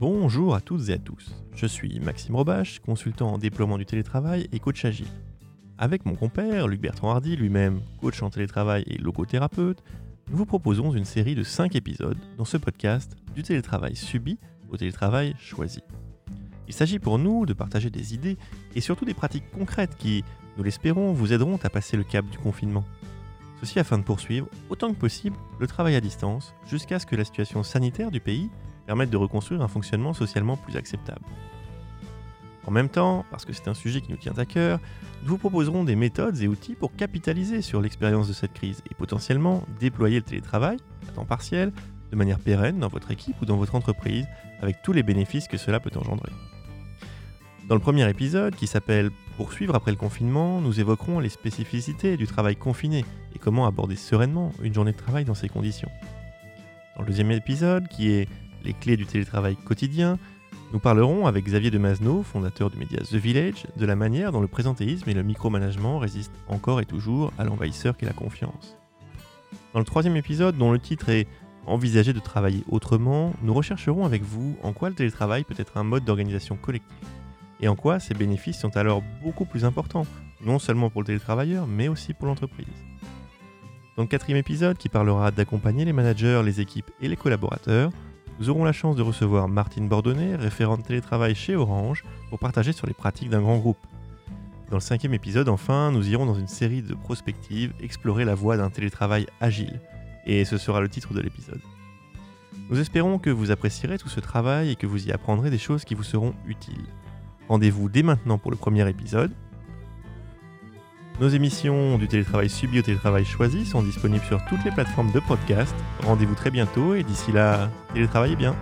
Bonjour à toutes et à tous. Je suis Maxime Robache, consultant en déploiement du télétravail et coach agile. Avec mon compère, Luc Bertrand Hardy, lui-même coach en télétravail et logothérapeute, nous vous proposons une série de 5 épisodes dans ce podcast du télétravail subi au télétravail choisi. Il s'agit pour nous de partager des idées et surtout des pratiques concrètes qui, nous l'espérons, vous aideront à passer le cap du confinement. Ceci afin de poursuivre autant que possible le travail à distance jusqu'à ce que la situation sanitaire du pays permette de reconstruire un fonctionnement socialement plus acceptable. En même temps, parce que c'est un sujet qui nous tient à cœur, nous vous proposerons des méthodes et outils pour capitaliser sur l'expérience de cette crise et potentiellement déployer le télétravail à temps partiel de manière pérenne dans votre équipe ou dans votre entreprise avec tous les bénéfices que cela peut engendrer. Dans le premier épisode, qui s'appelle Poursuivre après le confinement, nous évoquerons les spécificités du travail confiné et comment aborder sereinement une journée de travail dans ces conditions. Dans le deuxième épisode, qui est Les clés du télétravail quotidien, nous parlerons avec Xavier de Masneau, fondateur du média The Village, de la manière dont le présentéisme et le micromanagement résistent encore et toujours à l'envahisseur qu'est la confiance. Dans le troisième épisode, dont le titre est Envisager de travailler autrement, nous rechercherons avec vous en quoi le télétravail peut être un mode d'organisation collective et en quoi ces bénéfices sont alors beaucoup plus importants, non seulement pour le télétravailleur, mais aussi pour l'entreprise. Dans le quatrième épisode, qui parlera d'accompagner les managers, les équipes et les collaborateurs, nous aurons la chance de recevoir Martine Bordonnet, référente télétravail chez Orange, pour partager sur les pratiques d'un grand groupe. Dans le cinquième épisode, enfin, nous irons dans une série de prospectives explorer la voie d'un télétravail agile, et ce sera le titre de l'épisode. Nous espérons que vous apprécierez tout ce travail et que vous y apprendrez des choses qui vous seront utiles. Rendez-vous dès maintenant pour le premier épisode. Nos émissions du télétravail subi au télétravail choisi sont disponibles sur toutes les plateformes de podcast. Rendez-vous très bientôt et d'ici là, télétravaillez bien.